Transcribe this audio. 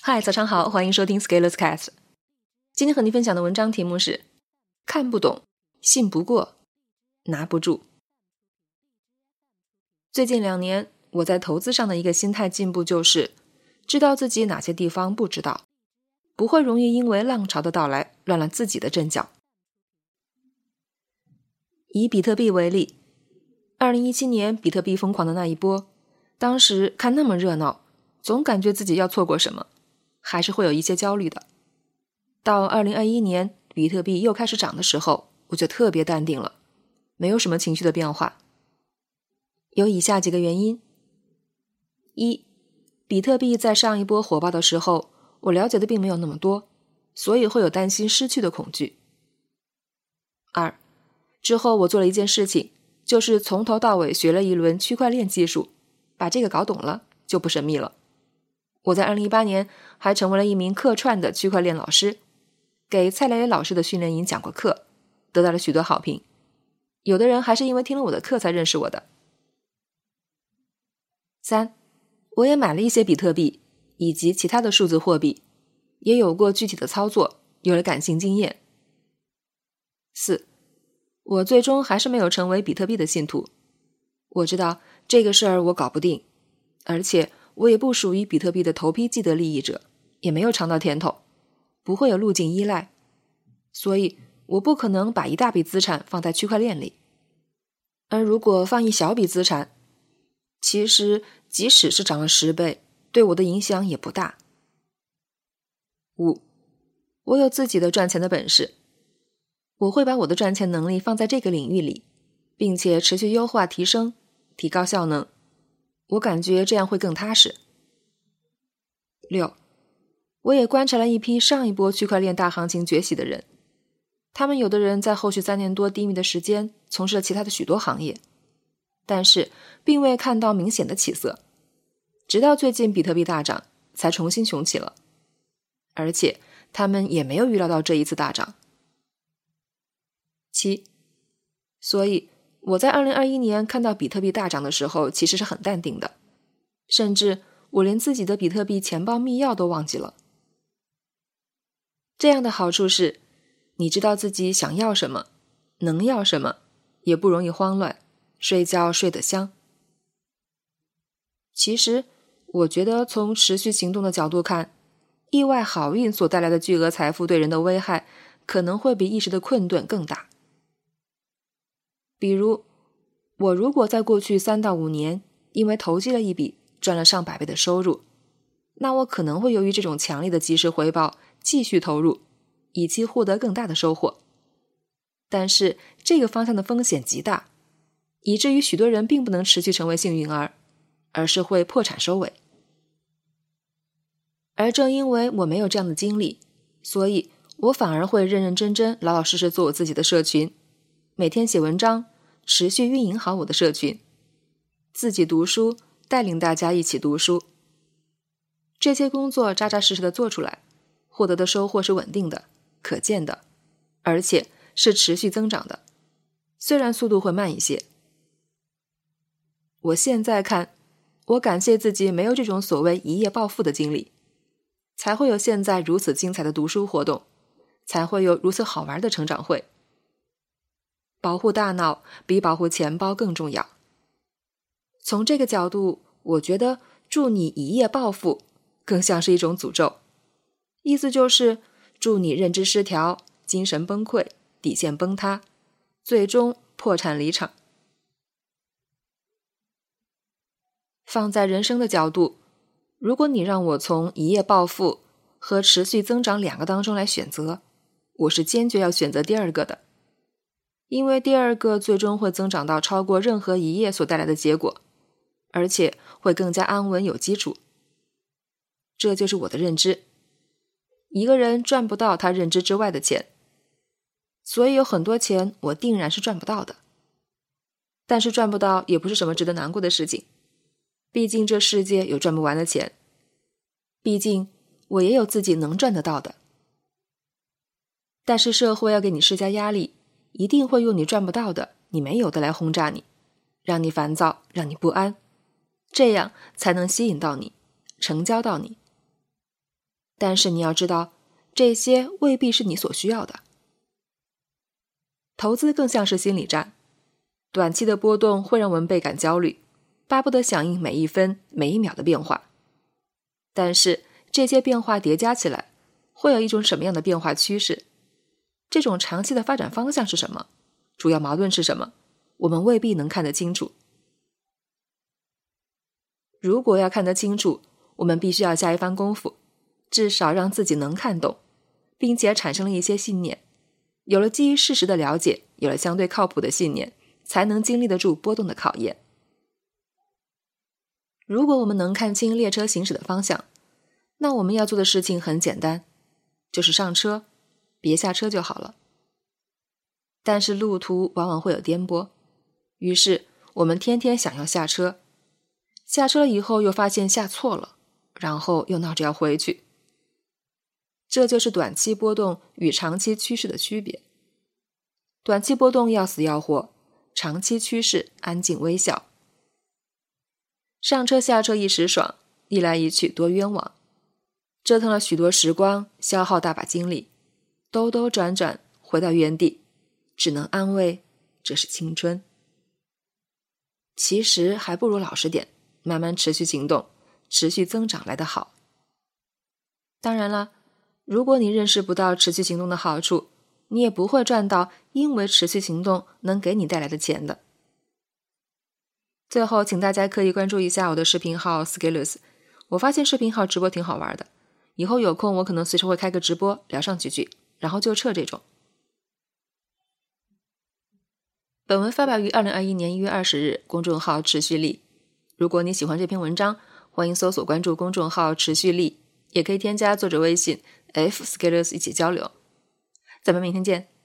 嗨，早上好，欢迎收听 Scalers Cast。今天和你分享的文章题目是：看不懂，信不过，拿不住。最近两年，我在投资上的一个心态进步就是，知道自己哪些地方不知道，不会容易因为浪潮的到来乱了自己的阵脚。以比特币为例，二零一七年比特币疯狂的那一波，当时看那么热闹，总感觉自己要错过什么。还是会有一些焦虑的。到二零二一年，比特币又开始涨的时候，我就特别淡定了，没有什么情绪的变化。有以下几个原因：一，比特币在上一波火爆的时候，我了解的并没有那么多，所以会有担心失去的恐惧。二，之后我做了一件事情，就是从头到尾学了一轮区块链技术，把这个搞懂了，就不神秘了。我在二零一八年还成为了一名客串的区块链老师，给蔡磊磊老师的训练营讲过课，得到了许多好评。有的人还是因为听了我的课才认识我的。三，我也买了一些比特币以及其他的数字货币，也有过具体的操作，有了感性经验。四，我最终还是没有成为比特币的信徒。我知道这个事儿我搞不定，而且。我也不属于比特币的头批既得利益者，也没有尝到甜头，不会有路径依赖，所以我不可能把一大笔资产放在区块链里。而如果放一小笔资产，其实即使是涨了十倍，对我的影响也不大。五，我有自己的赚钱的本事，我会把我的赚钱能力放在这个领域里，并且持续优化、提升、提高效能。我感觉这样会更踏实。六，我也观察了一批上一波区块链大行情崛起的人，他们有的人在后续三年多低迷的时间从事了其他的许多行业，但是并未看到明显的起色，直到最近比特币大涨才重新雄起了，而且他们也没有预料到这一次大涨。七，所以。我在二零二一年看到比特币大涨的时候，其实是很淡定的，甚至我连自己的比特币钱包密钥都忘记了。这样的好处是，你知道自己想要什么，能要什么，也不容易慌乱，睡觉睡得香。其实，我觉得从持续行动的角度看，意外好运所带来的巨额财富对人的危害，可能会比一时的困顿更大。比如，我如果在过去三到五年因为投机了一笔赚了上百倍的收入，那我可能会由于这种强烈的及时回报继续投入，以期获得更大的收获。但是这个方向的风险极大，以至于许多人并不能持续成为幸运儿，而是会破产收尾。而正因为我没有这样的经历，所以我反而会认认真真、老老实实做我自己的社群。每天写文章，持续运营好我的社群，自己读书，带领大家一起读书。这些工作扎扎实实的做出来，获得的收获是稳定的、可见的，而且是持续增长的。虽然速度会慢一些，我现在看，我感谢自己没有这种所谓一夜暴富的经历，才会有现在如此精彩的读书活动，才会有如此好玩的成长会。保护大脑比保护钱包更重要。从这个角度，我觉得祝你一夜暴富更像是一种诅咒，意思就是祝你认知失调、精神崩溃、底线崩塌，最终破产离场。放在人生的角度，如果你让我从一夜暴富和持续增长两个当中来选择，我是坚决要选择第二个的。因为第二个最终会增长到超过任何一页所带来的结果，而且会更加安稳有基础。这就是我的认知。一个人赚不到他认知之外的钱，所以有很多钱我定然是赚不到的。但是赚不到也不是什么值得难过的事情，毕竟这世界有赚不完的钱。毕竟我也有自己能赚得到的。但是社会要给你施加压力。一定会用你赚不到的、你没有的来轰炸你，让你烦躁，让你不安，这样才能吸引到你，成交到你。但是你要知道，这些未必是你所需要的。投资更像是心理战，短期的波动会让我们倍感焦虑，巴不得响应每一分每一秒的变化。但是这些变化叠加起来，会有一种什么样的变化趋势？这种长期的发展方向是什么？主要矛盾是什么？我们未必能看得清楚。如果要看得清楚，我们必须要下一番功夫，至少让自己能看懂，并且产生了一些信念。有了基于事实的了解，有了相对靠谱的信念，才能经历得住波动的考验。如果我们能看清列车行驶的方向，那我们要做的事情很简单，就是上车，别下车就好了。但是路途往往会有颠簸，于是我们天天想要下车，下车了以后又发现下错了，然后又闹着要回去。这就是短期波动与长期趋势的区别。短期波动要死要活，长期趋势安静微笑。上车下车一时爽，一来一去多冤枉，折腾了许多时光，消耗大把精力，兜兜转转回到原地，只能安慰这是青春。其实还不如老实点，慢慢持续行动，持续增长来得好。当然了。如果你认识不到持续行动的好处，你也不会赚到因为持续行动能给你带来的钱的。最后，请大家可以关注一下我的视频号 Skillus，我发现视频号直播挺好玩的，以后有空我可能随时会开个直播聊上几句，然后就撤这种。本文发表于二零二一年一月二十日，公众号持续力。如果你喜欢这篇文章，欢迎搜索关注公众号持续力，也可以添加作者微信。F Skillers 一起交流，咱们明天见。